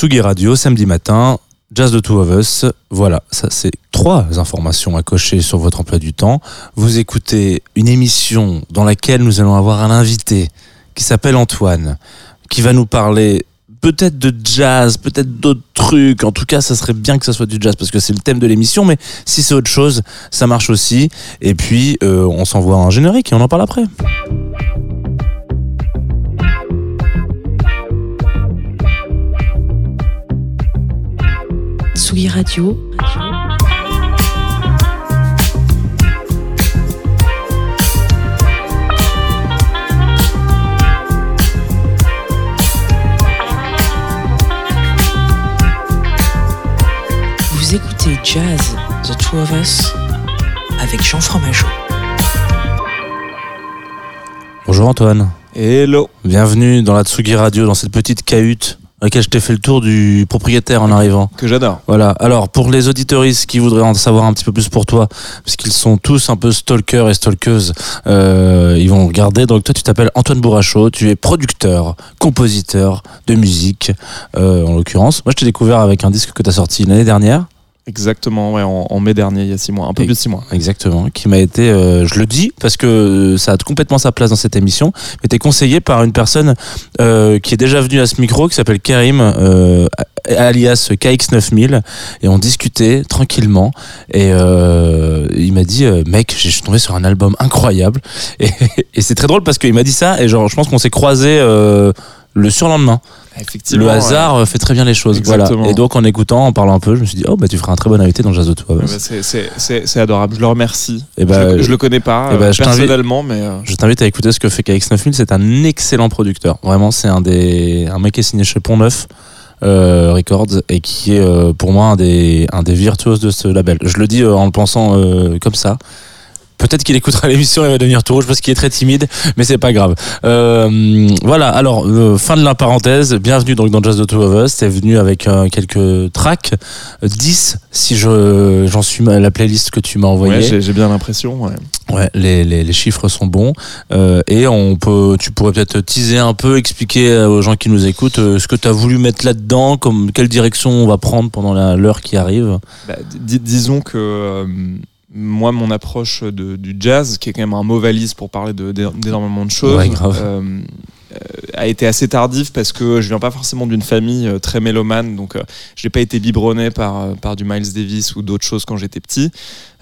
Tsugi Radio, samedi matin, Jazz de Two of Us. Voilà, ça c'est trois informations à cocher sur votre emploi du temps. Vous écoutez une émission dans laquelle nous allons avoir un invité qui s'appelle Antoine, qui va nous parler peut-être de jazz, peut-être d'autres trucs. En tout cas, ça serait bien que ça soit du jazz parce que c'est le thème de l'émission. Mais si c'est autre chose, ça marche aussi. Et puis, euh, on s'envoie un générique et on en parle après. Tsugi Radio. Vous écoutez Jazz, The Two of Us, avec Jean Fromageau. Bonjour Antoine. Hello. Bienvenue dans la Tsugi Radio, dans cette petite cahute laquelle je t'ai fait le tour du propriétaire en arrivant. Que j'adore. Voilà. Alors, pour les auditoristes qui voudraient en savoir un petit peu plus pour toi, parce qu'ils sont tous un peu stalkers et stalkeuses, euh, ils vont regarder. Donc, toi, tu t'appelles Antoine Bourrachot, tu es producteur, compositeur de musique, euh, en l'occurrence. Moi, je t'ai découvert avec un disque que tu as sorti l'année dernière. Exactement, ouais, en, en mai dernier, il y a six mois, un peu Et- plus de six mois. Exactement, qui m'a été, euh, je le dis parce que ça a complètement sa place dans cette émission, mais t'es conseillé par une personne euh, qui est déjà venue à ce micro, qui s'appelle Karim, euh, alias KX9000, et on discutait tranquillement, et euh, il m'a dit, euh, mec, je suis tombé sur un album incroyable, et, et c'est très drôle parce qu'il m'a dit ça, et genre, je pense qu'on s'est croisés euh, le surlendemain. Effectivement. Le hasard euh, fait très bien les choses, Exactement. voilà. Et donc en écoutant, en parlant un peu, je me suis dit, oh bah tu feras un très bon invité dans Jazz ouais. Ouais, bah, c'est- adorable, je le remercie. Et bah, je, je le connais pas eh bah, je personnellement, mais euh, Je t'invite à écouter ce que fait KX9000. C'est un excellent producteur. Vraiment, c'est un des un mec qui est signé chez Pont Neuf euh, Records et qui est euh, pour moi un des un des virtuoses de ce label. Je le dis euh, en le pensant comme ça. Peut-être qu'il écoutera l'émission et va devenir tout rouge parce qu'il est très timide, mais c'est pas grave. Euh, voilà, alors, euh, fin de la parenthèse. Bienvenue donc dans Jazz de Two of Us. T'es venu avec euh, quelques tracks, euh, 10 si je j'en suis à la playlist que tu m'as envoyée. ouais, j'ai j'ai bien l'impression. ouais. Ouais, les, les, les chiffres sont bons euh, et on peut, tu pourrais peut-être teaser un peu, expliquer euh, aux gens qui nous écoutent euh, ce que tu as voulu mettre là-dedans, comme quelle direction on va prendre pendant la- l'heure qui arrive. Bah, dis- disons que euh, moi, mon approche de- du jazz, qui est quand même un mot valise pour parler d'énormément de choses, Ouais, grave. euh, a été assez tardif parce que je viens pas forcément d'une famille euh, très mélomane, donc euh, je n'ai pas été biberonné par, euh, par du Miles Davis ou d'autres choses quand j'étais petit.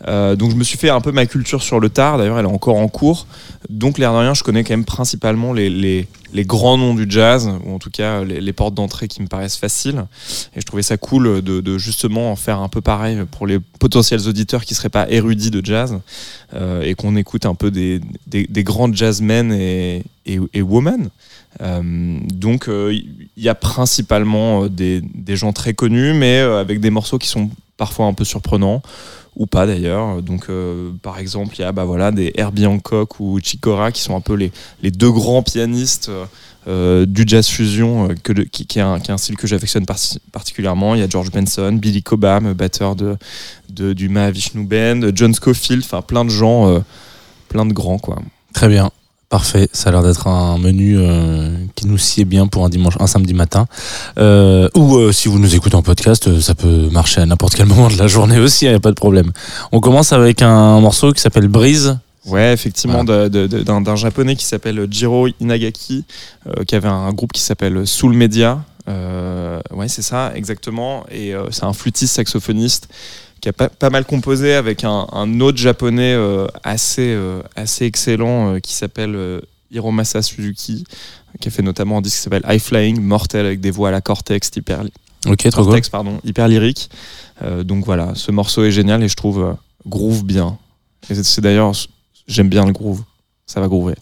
Donc je me suis fait un peu ma culture sur le tard, d'ailleurs elle est encore en cours. Donc l'air de rien, je connais quand même principalement les, les, les grands noms du jazz, ou en tout cas les, portes d'entrée qui me paraissent faciles. Et je trouvais ça cool de, justement en faire un peu pareil pour les potentiels auditeurs qui seraient pas érudits de jazz et qu'on écoute un peu des, des, des grands jazzmen et, et, et women. Euh, donc euh, il y a principalement euh, des, des gens très connus, mais euh, avec des morceaux qui sont parfois un peu surprenants ou pas d'ailleurs. Donc euh, par exemple il y a bah, voilà, des Herbie Hancock ou Chicora qui sont un peu les, les deux grands pianistes. euh, euh, du jazz fusion, euh, qui, est un, qui un style que j'affectionne par- particulièrement. Il y a George Benson, Billy Cobham, batteur de, de, du Mahavishnu Band, John Scofield, enfin plein de gens, euh, plein de grands quoi. Très bien. Parfait, ça a l'air d'être un menu euh, qui nous sied bien pour un dimanche, un samedi matin. Euh, ou euh, si vous nous écoutez en podcast, ça peut marcher à n'importe quel moment de la journée aussi, il n'y a pas de problème. On commence avec un morceau qui s'appelle Brise. Ouais, effectivement, d'un japonais qui s'appelle Jiro Inagaki, qui avait un groupe qui s'appelle Soul Media. Ouais, c'est ça, exactement. Et c'est un flûtiste saxophoniste qui a pas, pas mal composé avec un, un autre japonais euh, assez, euh, assez excellent euh, qui s'appelle Hiromasa Suzuki, qui a fait notamment un disque qui s'appelle High Flying, mortel avec des voix à la cortex hyper, Ok, trop cool. cortex, pardon, hyper lyrique. Euh, donc voilà, ce morceau est génial et je trouve euh, groove bien. Et c'est d'ailleurs, j'aime bien le groove. Ça va groover.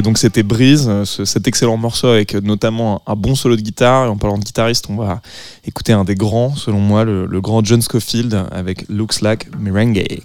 Donc c'était Breeze, euh, ce- cet excellent morceau avec notamment un, un bon solo de guitare. Et en parlant de guitariste, on va écouter un des grands, selon moi, le, le grand John Scofield avec Looks Like Merengue.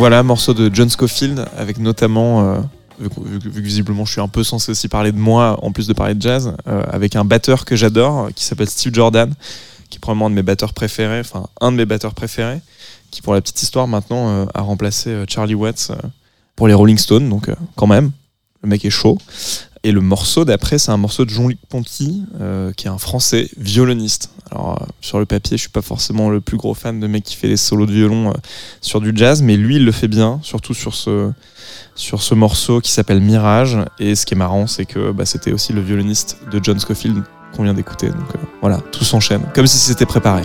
Voilà, morceau de John Scofield avec notamment, euh, vu, que- visiblement je suis un peu censé aussi parler de moi en plus de parler de jazz, euh, avec un batteur que j'adore qui s'appelle Steve Jordan, qui est probablement un de mes batteurs préférés, enfin un de mes batteurs préférés, qui pour la petite histoire maintenant euh, a remplacé Charlie Watts pour les Rolling Stones, donc quand même, le mec est chaud. Et le morceau d'après, c'est un morceau de Jean-Luc Ponty, euh, qui est un français violoniste. Alors, euh, sur le papier, je suis pas forcément le plus gros fan de mec qui fait des solos de violon euh, sur du jazz, mais lui, il le fait bien, surtout sur ce, sur ce morceau qui s'appelle Mirage. Et ce qui est marrant, c'est que bah, c'était aussi le violoniste de John Scofield qu'on vient d'écouter. Donc voilà, tout s'enchaîne, comme si c'était préparé.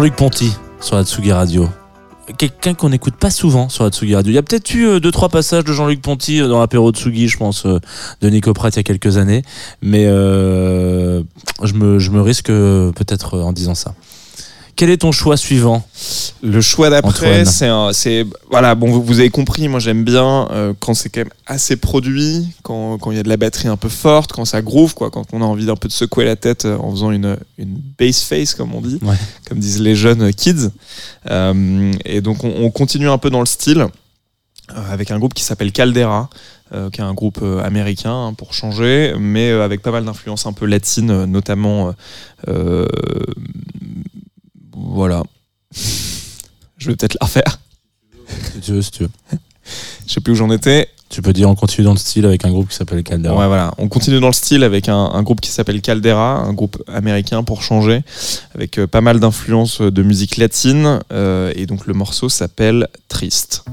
Jean-Luc Ponty sur la Tsugi Radio. Quelqu'un qu'on n'écoute pas souvent sur la Tsugi Radio. Il y a peut-être eu euh, deux trois passages de Jean-Luc Ponty euh, dans l'apéro Tsugi, je pense, euh, de Nico Pratt il y a quelques années, mais je me je me risque peut-être en disant ça. Quel est ton choix suivant? Le choix d'après, c'est voilà, bon, vous, vous avez compris, moi j'aime bien euh, quand c'est quand même assez produit, quand quand il y a de la batterie un peu forte, quand ça groove, quoi, quand on a envie d'un peu de secouer la tête euh, en faisant une une bass face comme on dit, Ouais. comme disent les jeunes kids. Euh, et donc on, on continue un peu dans le style euh, avec un groupe qui s'appelle Caldera. euh, qui est un groupe euh, américain hein, pour changer, mais euh, avec pas mal d'influences un peu latines, notamment voilà. Je vais peut-être la refaire. Si tu veux, si tu veux. Je sais plus où j'en étais. Tu peux dire on continue dans le style avec un groupe qui s'appelle Caldera. Ouais, voilà. On continue dans le style avec un, un groupe qui s'appelle Caldera, un groupe américain pour changer, avec euh, pas mal d'influences de musique latine. euh, et donc le morceau s'appelle Triste.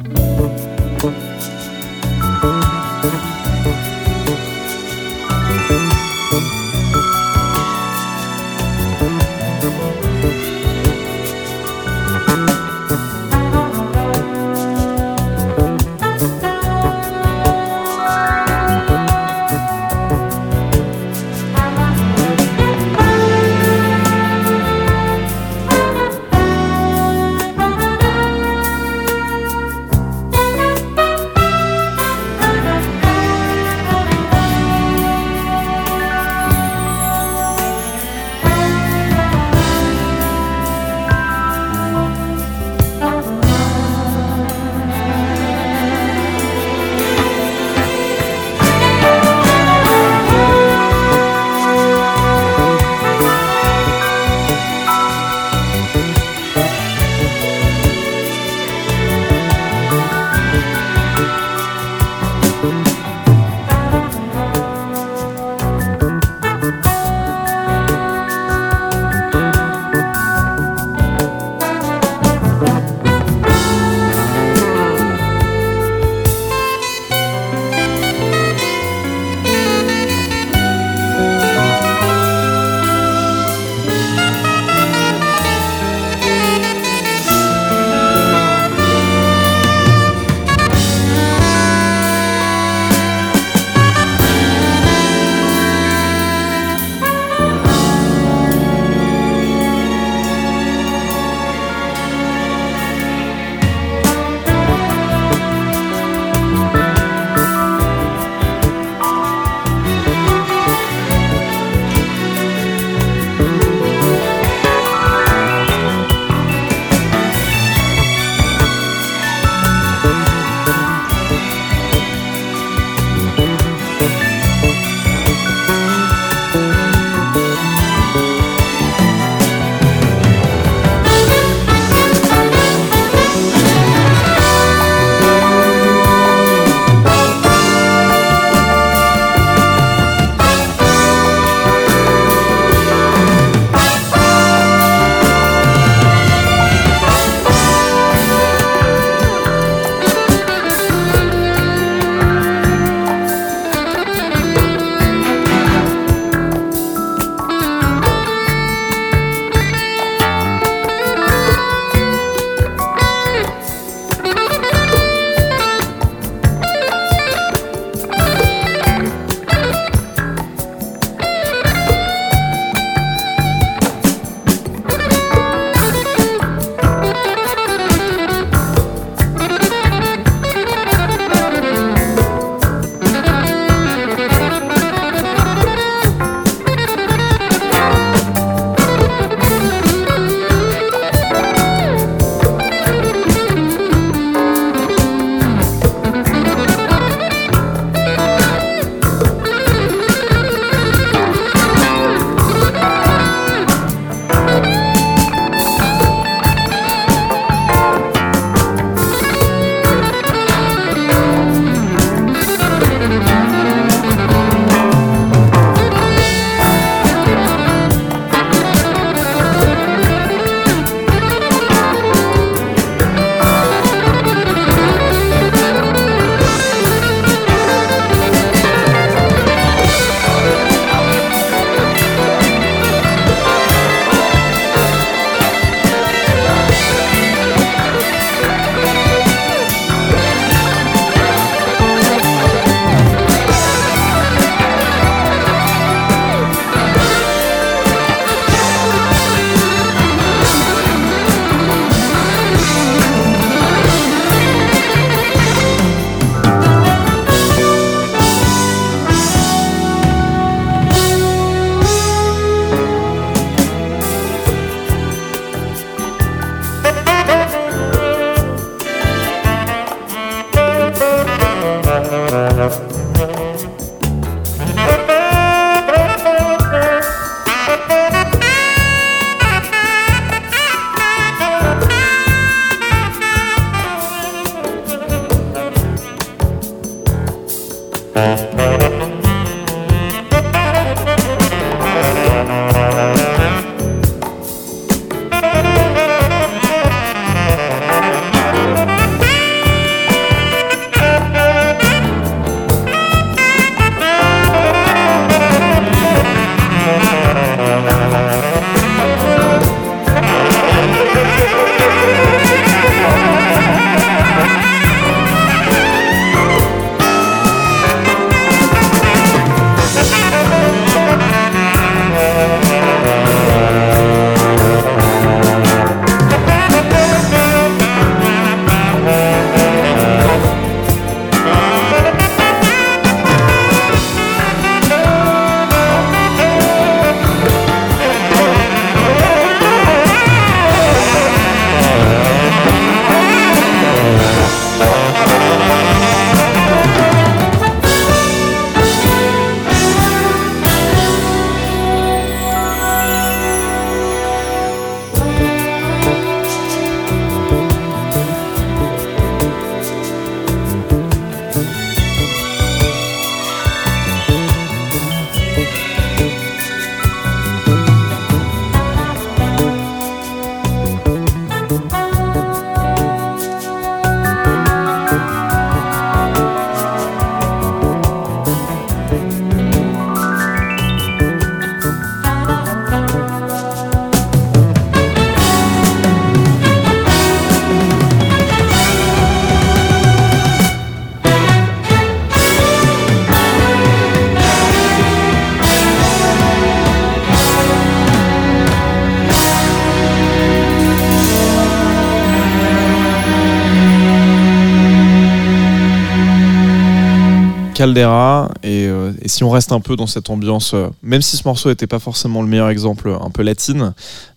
Caldera. Et, euh, et si on reste un peu dans cette ambiance, euh, même si ce morceau n'était pas forcément le meilleur exemple, un peu latine,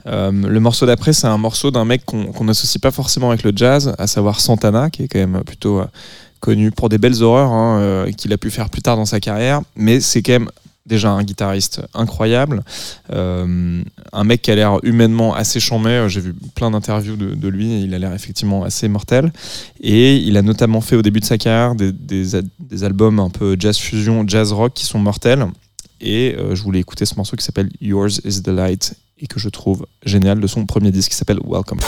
euh, le morceau d'après, c'est un morceau d'un mec qu'on n'associe pas forcément avec le jazz, à savoir Santana, qui est quand même plutôt euh, connu pour des belles horreurs hein, euh, qu'il a pu faire plus tard dans sa carrière. Mais c'est quand même déjà un guitariste incroyable, euh, un mec qui a l'air humainement assez chambé. J'ai vu plein d'interviews de, lui il a l'air effectivement assez mortel. Et il a notamment fait au début de sa carrière des albums un peu jazz fusion, jazz rock qui sont mortels. Et euh, je voulais écouter ce morceau qui s'appelle Yours is the Light et que je trouve génial de son premier disque qui s'appelle Welcome.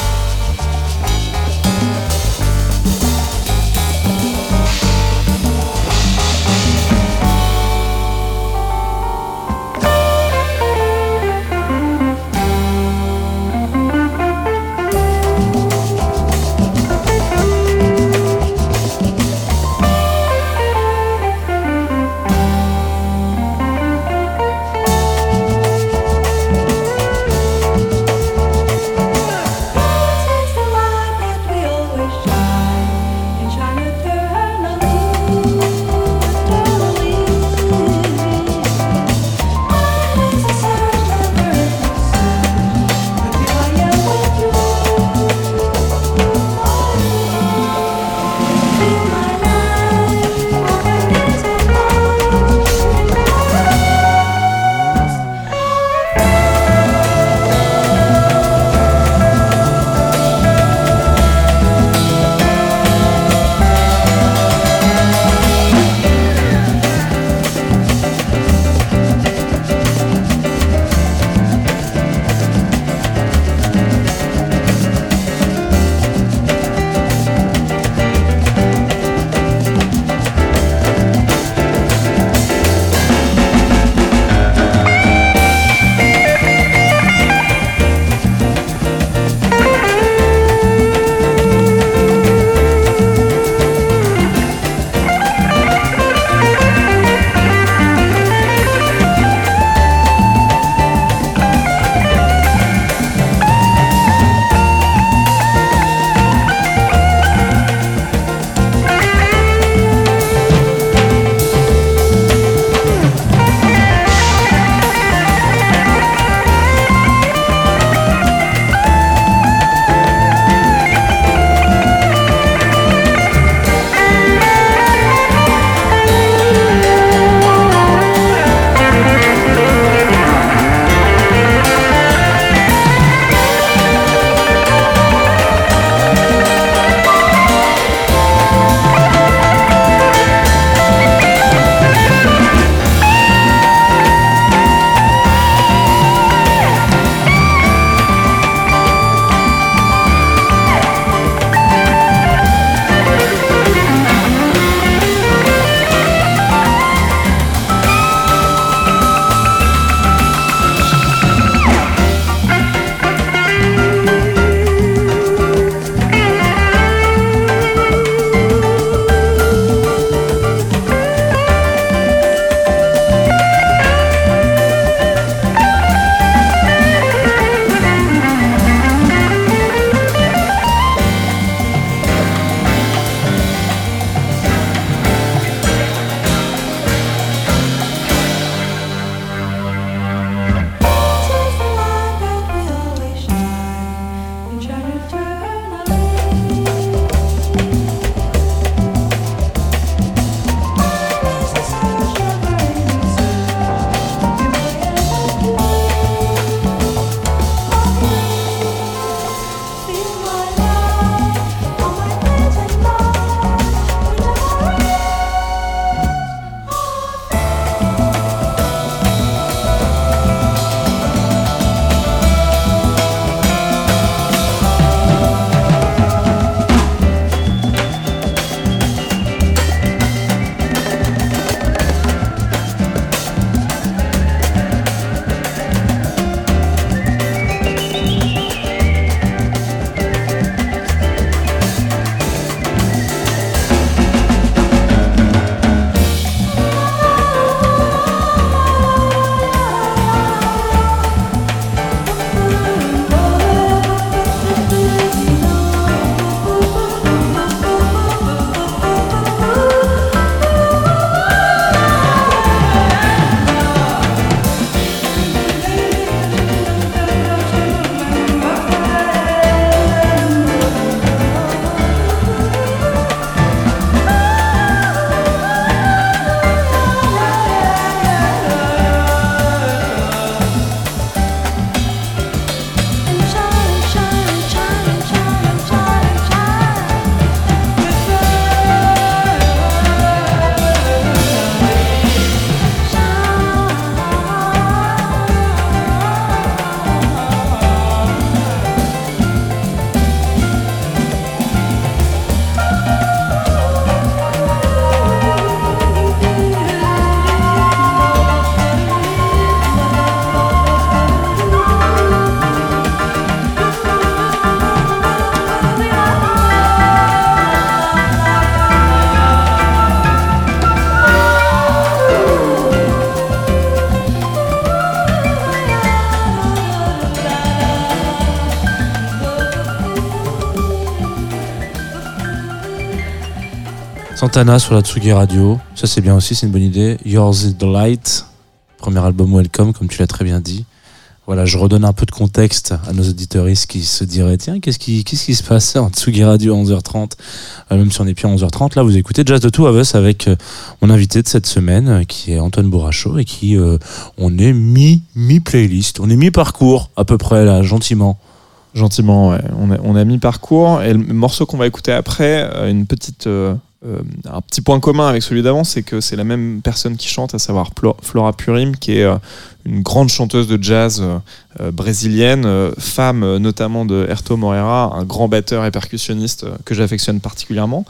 Santana sur la Tsugi Radio, ça c'est bien aussi, c'est une bonne idée. Yours is the Light, premier album Welcome, comme tu l'as très bien dit. Voilà, je redonne un peu de contexte à nos auditeuristes qui se diraient tiens, qu'est-ce qui, qui se passe en Tsugi Radio à 11h30 euh, Même si on n'est plus à 11h30, là vous écoutez Jazz de Two of Us avec euh, mon invité de cette semaine euh, qui est Antoine Bourrachaud et qui, on est mi, mi-playlist, on est mi-parcours à peu près là, gentiment. Gentiment, ouais. On a, on a mis parcours. Et le morceau qu'on va écouter après, une petite, un petit point commun avec celui d'avant, c'est que c'est la même personne qui chante, à savoir Flora Purim, qui est euh, une grande chanteuse de jazz euh, euh, brésilienne, euh, femme euh, notamment de Herto Moreira, un grand batteur et percussionniste euh, que j'affectionne particulièrement,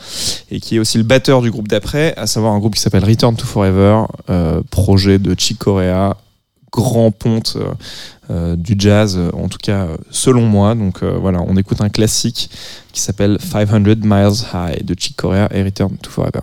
et qui est aussi le batteur du groupe d'après, à savoir un groupe qui s'appelle Return to Forever, euh, projet de Chick Corea, grand ponte euh, euh, du jazz, euh, en tout cas selon moi. Donc voilà, on écoute un classique qui s'appelle 500 Miles High de Chick Corea et Return to Forever.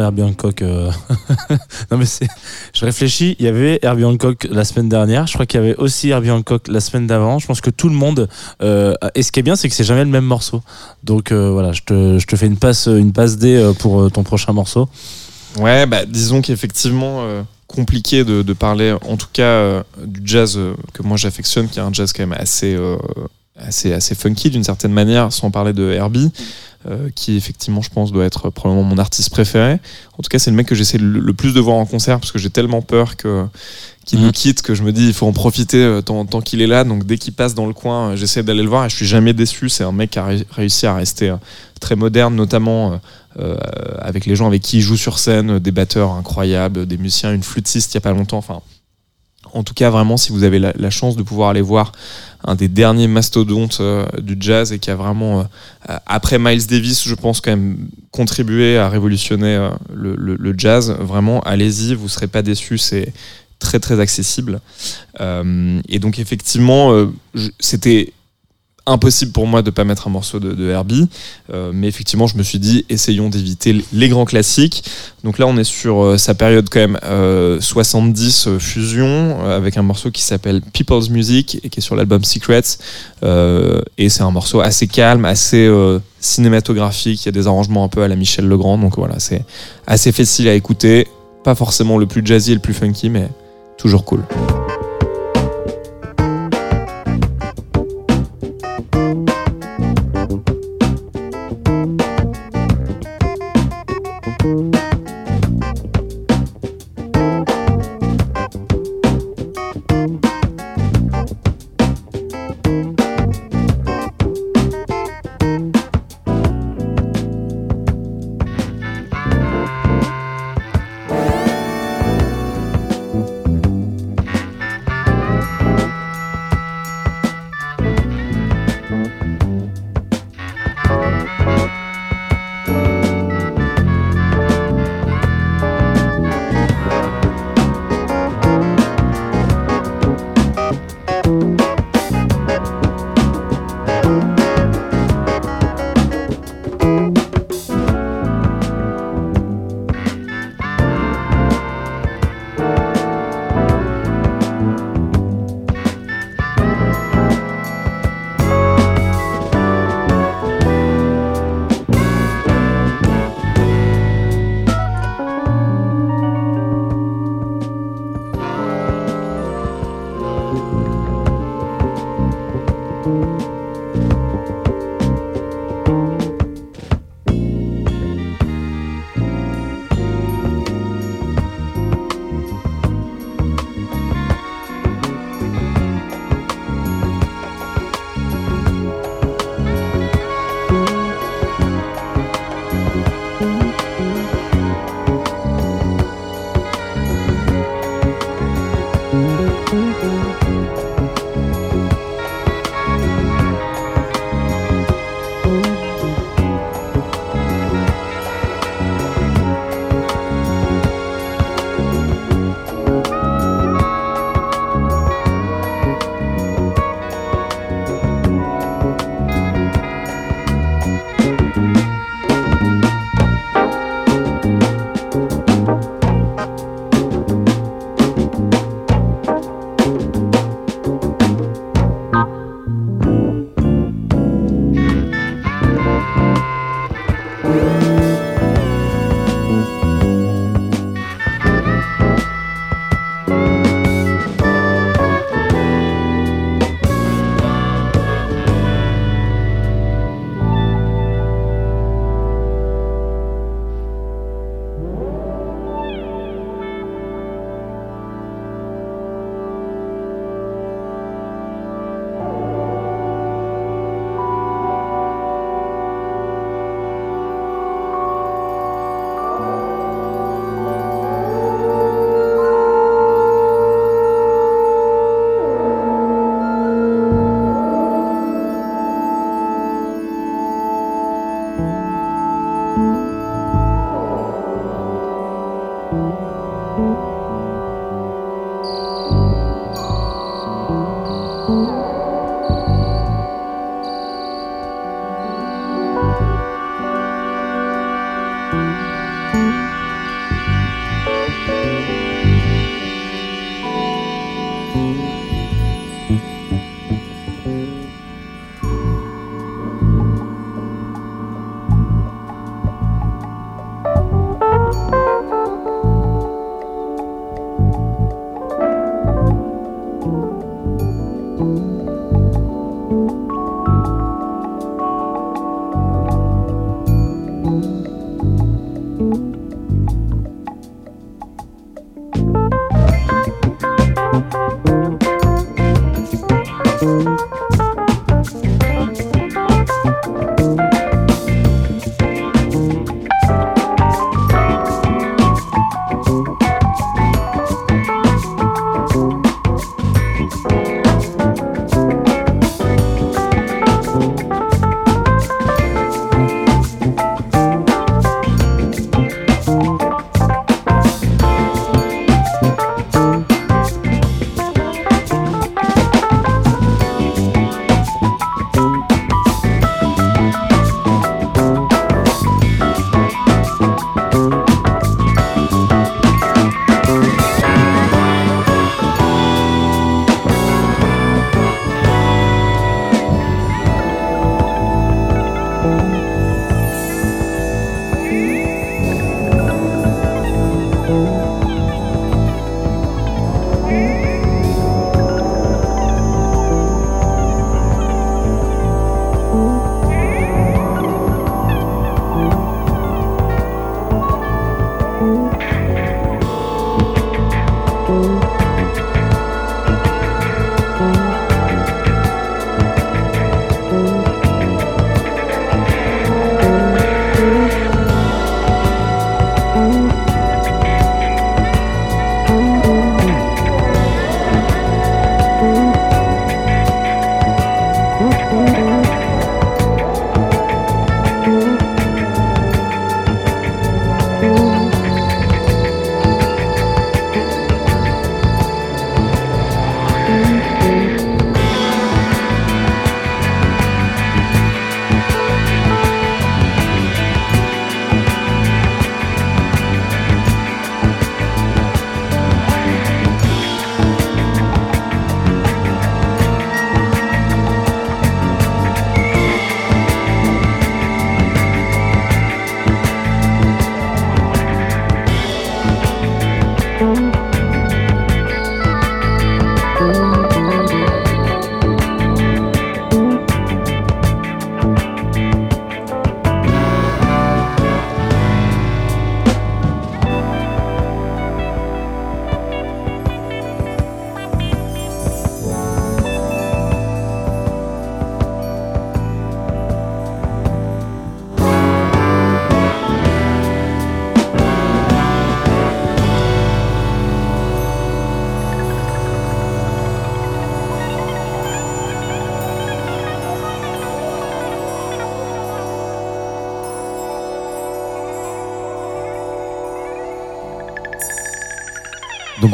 Herbie Hancock. euh. non mais c'est, je réfléchis. Il y avait Herbie Hancock la semaine dernière. Je crois qu'il y avait aussi Herbie Hancock la semaine d'avant. Je pense que tout le monde. euh, et ce qui est bien, c'est que c'est jamais le même morceau. Donc euh, voilà, je te, je te fais une passe, une passe D pour ton prochain morceau. Ouais, bah, disons qu'effectivement, compliqué de, parler, en tout cas, du jazz que moi j'affectionne, qui est un jazz quand même assez, assez, assez funky d'une certaine manière, sans parler de Herbie, euh, qui effectivement, je pense, doit être probablement mon artiste préféré. En tout cas, c'est le mec que j'essaie le, le plus de voir en concert, parce que j'ai tellement peur que qu'il Mhm. nous quitte que je me dis il faut en profiter euh, tant, tant qu'il est là donc dès qu'il passe dans le coin euh, j'essaie d'aller le voir et je suis jamais déçu c'est un mec qui a ré- réussi à rester très moderne notamment euh, avec les gens avec qui il joue sur scène, des batteurs incroyables, des musiciens, une flûtiste il y a pas longtemps. Enfin, en tout cas, vraiment, si vous avez la, la chance de pouvoir aller voir un des derniers mastodontes euh, du jazz et qui a vraiment, euh, après Miles Davis, je pense quand même contribué à révolutionner euh, le, jazz, vraiment, allez-y, vous serez pas déçus, c'est très très accessible. Euh, et donc effectivement, euh, c'était impossible pour moi de pas mettre un morceau de, Herbie, Euh, mais effectivement, je me suis dit, essayons d'éviter les grands classiques. Donc là, on est sur euh, sa période quand même euh, 70 euh, fusion, avec un morceau qui s'appelle People's Music et qui est sur l'album Secrets. Et c'est un morceau assez calme, assez cinématographique. Il y a des arrangements un peu à la Michel Legrand, donc voilà, c'est assez facile à écouter. Pas forcément le plus jazzy et le plus funky, mais toujours cool.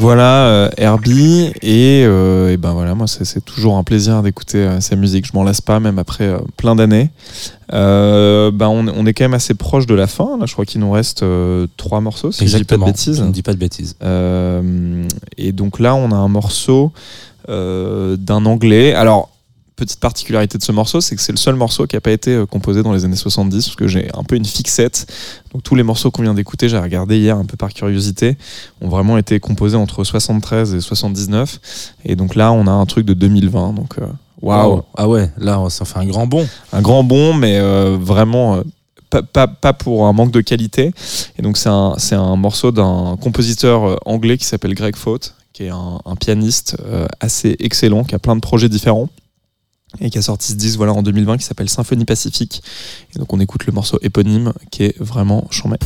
Voilà, euh, Herbie, et, euh, et ben voilà, moi c'est toujours un plaisir d'écouter euh, sa musique. Je m'en lasse pas, même après euh, plein d'années. Euh, ben on, on est quand même assez proche de la fin. Là, je crois qu'il nous reste euh, trois morceaux, si je dis pas de bêtises. Je ne dis pas de bêtises. Euh, et donc là, on a un morceau euh, d'un anglais. Alors, petite particularité de ce morceau, c'est que c'est le seul morceau qui n'a pas été euh, composé dans les années 70, parce que j'ai un peu une fixette. Donc tous les morceaux qu'on vient d'écouter, j'ai regardé hier un peu par curiosité, ont vraiment été composés entre 73 et 79. Et donc là, on a un truc de 2020. Donc euh, waouh, Ah ouais, là, ça fait un grand bond. un grand bond, mais euh, vraiment euh, pas, pas, pas pour un manque de qualité. Et donc c'est un, morceau d'un compositeur anglais qui s'appelle Greg Faute, qui est un, un pianiste euh, assez excellent, qui a plein de projets différents. Et qui a sorti ce disque voilà, en 2020 qui s'appelle Symphonie Pacifique. Et donc on écoute le morceau éponyme qui est vraiment chambé.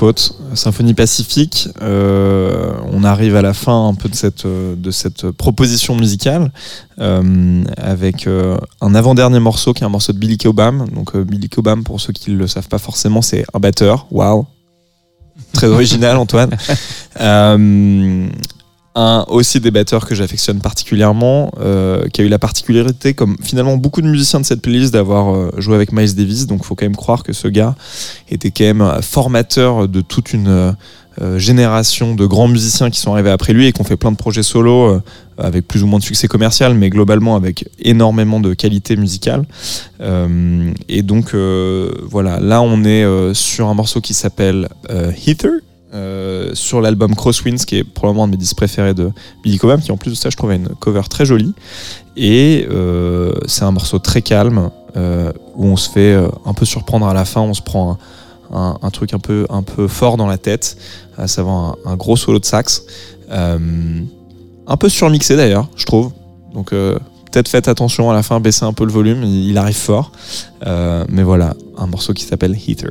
Faute, Symphonie Pacifique. Euh, on arrive à la fin un peu de cette, euh, de cette proposition musicale euh, avec euh, un avant-dernier morceau qui est un morceau de Billy Cobham. Donc Billy Cobham, pour ceux qui ne le savent pas forcément, c'est un batteur. Waouh Très original, Antoine. Un aussi des que j'affectionne particulièrement, euh, qui a eu la particularité, comme finalement beaucoup de musiciens de cette playlist, d'avoir euh, joué avec Miles Davis. Donc, faut quand même croire que ce gars était quand même formateur de toute une euh, génération de grands musiciens qui sont arrivés après lui et qui ont fait plein de projets solo avec plus ou moins de succès commercial, mais globalement avec énormément de qualité musicale. Et donc, voilà, là, on est sur un morceau qui s'appelle Heather. Euh, sur l'album Crosswinds qui est probablement un de mes disques préférés de Billy Cobham qui en plus de ça je trouvais une cover très jolie. Et euh, c'est un morceau très calme euh, où on se fait un peu surprendre à la fin. On se prend un, truc un peu, fort dans la tête à savoir un, gros solo de sax. Un peu surmixé d'ailleurs je trouve. Donc peut-être faites attention à la fin baissez un peu le volume il, arrive fort. Mais voilà un morceau qui s'appelle Heater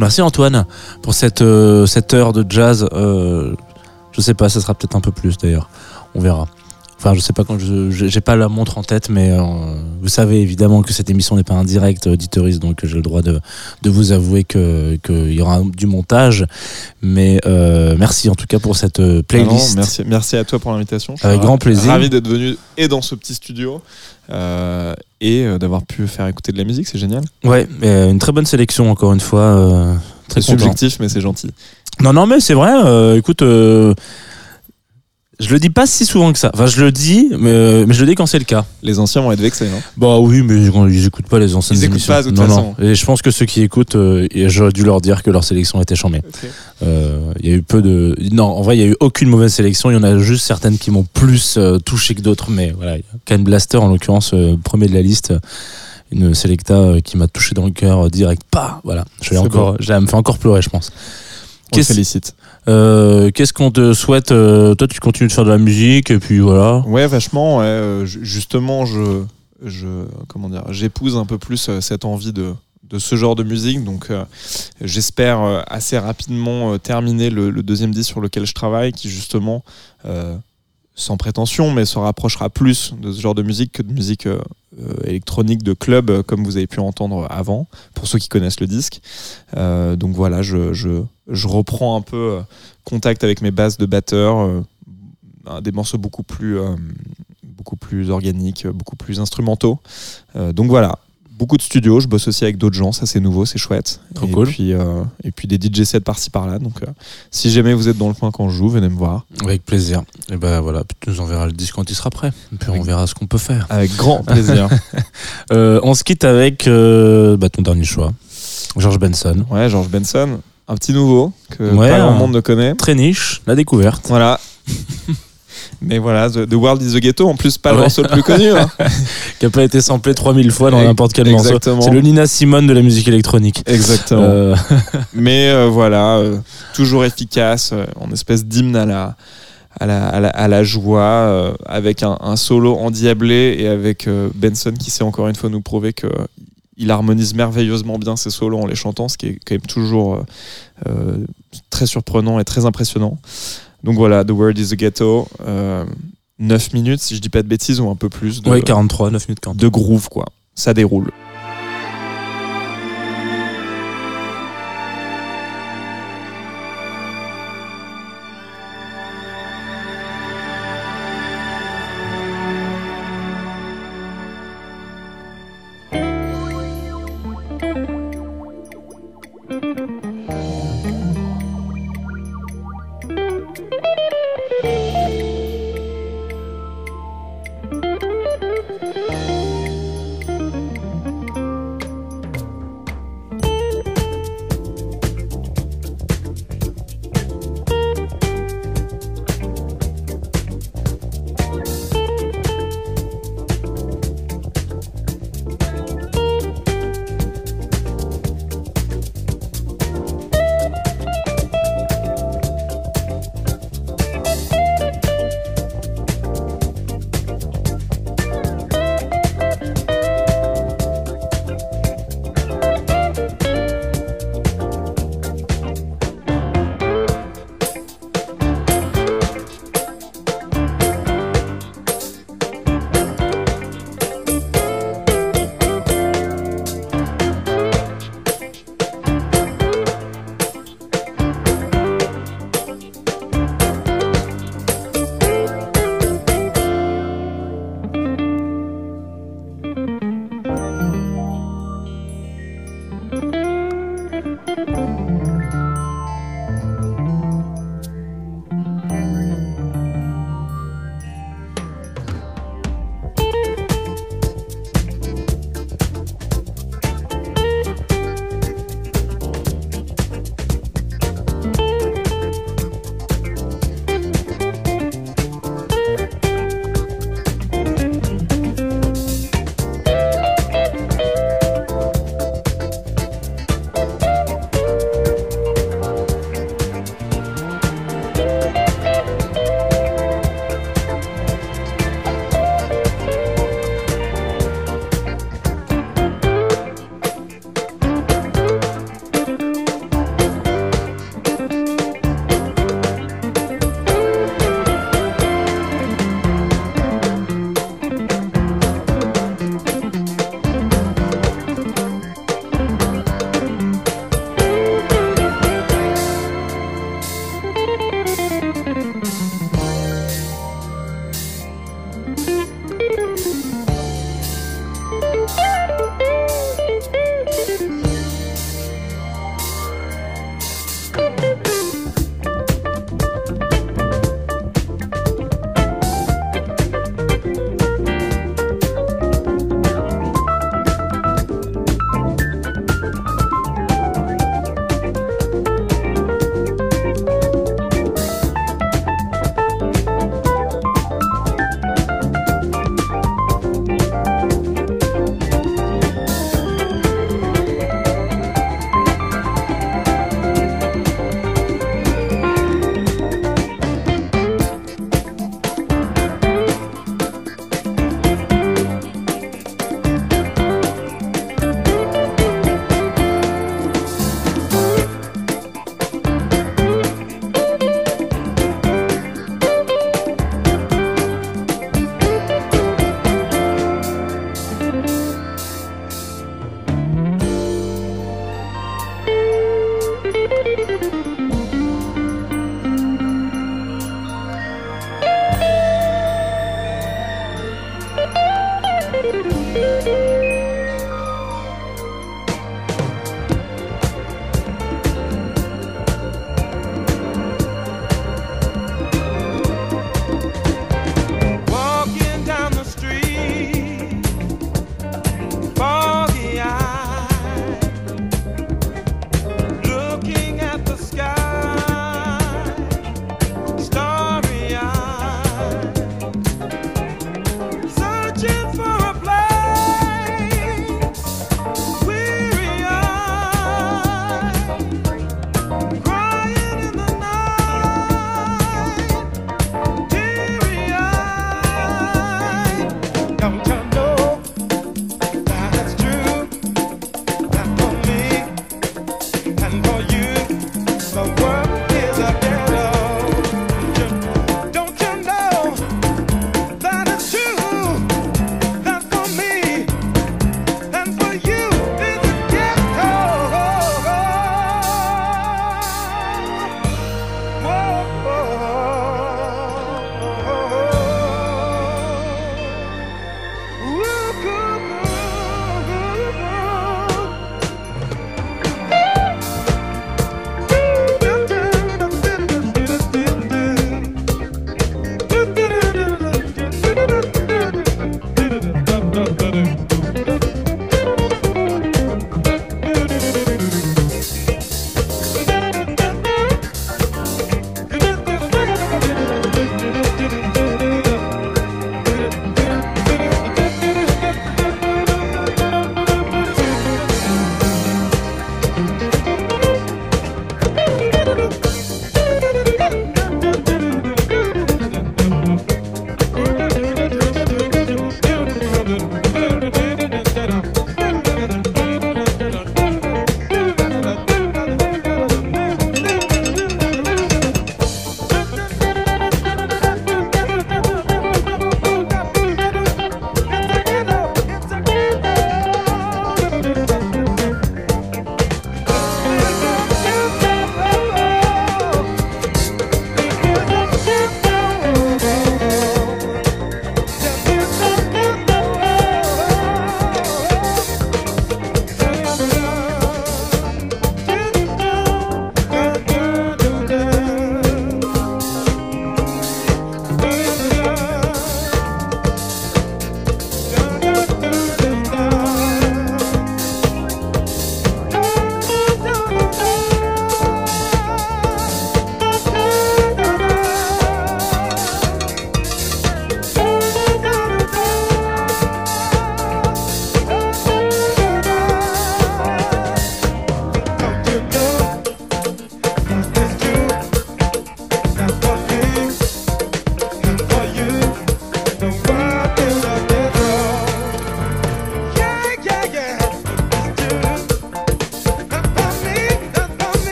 Merci Antoine pour cette, euh, cette heure de jazz. Euh, je sais pas, ça sera peut-être un peu plus d'ailleurs. On verra. Enfin, je sais pas quand je j'ai pas la montre en tête, mais euh, vous savez évidemment que cette émission n'est pas un direct auditoriste, donc j'ai le droit de, de vous avouer que qu'il y aura du montage. Mais euh, merci en tout cas pour cette euh, Ah non, playlist. merci, merci à toi pour l'invitation. Avec ra- grand plaisir. Ravi d'être venu et dans ce petit studio euh, et euh, d'avoir pu faire écouter de la musique, c'est génial. Ouais, mais une très bonne sélection encore une fois. euh, très subjectif, mais c'est gentil. Non, non, mais c'est vrai. euh, écoute, euh, je le dis pas si souvent que ça. Enfin, je le dis, mais, euh, mais je le dis quand c'est le cas. Les anciens vont être vexés, non? Bah oui, mais ils, ils écoutent pas les anciennes Ils écoutent émissions. pas, de toute non, façon. non. Et je pense que ceux qui écoutent, euh, j'aurais dû leur dire que leur sélection était chambée. Euh, Il y a eu peu de. Non, en vrai, il y a eu aucune mauvaise sélection. Il y en a juste certaines qui m'ont plus euh, touché que d'autres. Mais voilà, Ken Blaster, en l'occurrence, euh, premier de la liste. Une Selecta euh, qui m'a touché dans le cœur euh, direct. Pas, voilà. Je l'ai encore, je- me fait encore pleurer, je pense. On félicite. Euh, Qu'est-ce qu'on te souhaite euh, Toi, tu continues de faire de la musique et puis voilà. Ouais, vachement. euh, ju- justement, je, je, comment dire, j'épouse un peu plus cette envie de, de ce genre de musique. Donc, j'espère assez rapidement terminer le, deuxième disque sur lequel je travaille, qui justement, sans prétention, mais se rapprochera plus de ce genre de musique que de musique euh, euh, électronique de club, euh, comme vous avez pu entendre avant, pour ceux qui connaissent le disque. Donc voilà, je, je, reprends un peu contact avec mes bases de batteur. des morceaux beaucoup plus, beaucoup plus organiques, beaucoup plus instrumentaux. Donc voilà, beaucoup de studios. Je bosse aussi avec d'autres gens, ça c'est nouveau, c'est chouette. Trop et cool. Puis, euh, et puis des DJ sets par-ci par-là. Donc euh, si jamais vous êtes dans le coin quand je joue, venez me voir. Avec plaisir. Et ben voilà, puis tu nous enverras le disque quand il sera prêt. Et puis on verra ce qu'on peut faire. Avec grand plaisir. Euh, on se quitte avec bah, ton dernier choix, George Benson. ouais, George Benson, un petit nouveau que Ouais, pas grand monde ne connaît. Très niche, la découverte. Voilà. Mais voilà, The, The World is the Ghetto, en plus pas le morceau le plus connu. hein. Qui a pas été samplé 3000 fois dans n'importe quel morceau. exactement. C'est le Nina Simone de la musique électronique. Exactement. Euh, Mais euh, voilà, euh, toujours efficace, en espèce d'hymne à la, à la, à la, à la joie, avec un, un solo endiablé et avec Benson qui sait encore une fois nous prouver que il harmonise merveilleusement bien ses solos en les chantant, ce qui est quand même toujours euh, très surprenant et très impressionnant. Donc voilà, The Word is a Ghetto. euh, 9 minutes, si je dis pas de bêtises, ou un peu plus de, ouais, 43, 9 minutes 40. de groove, quoi. Ça déroule.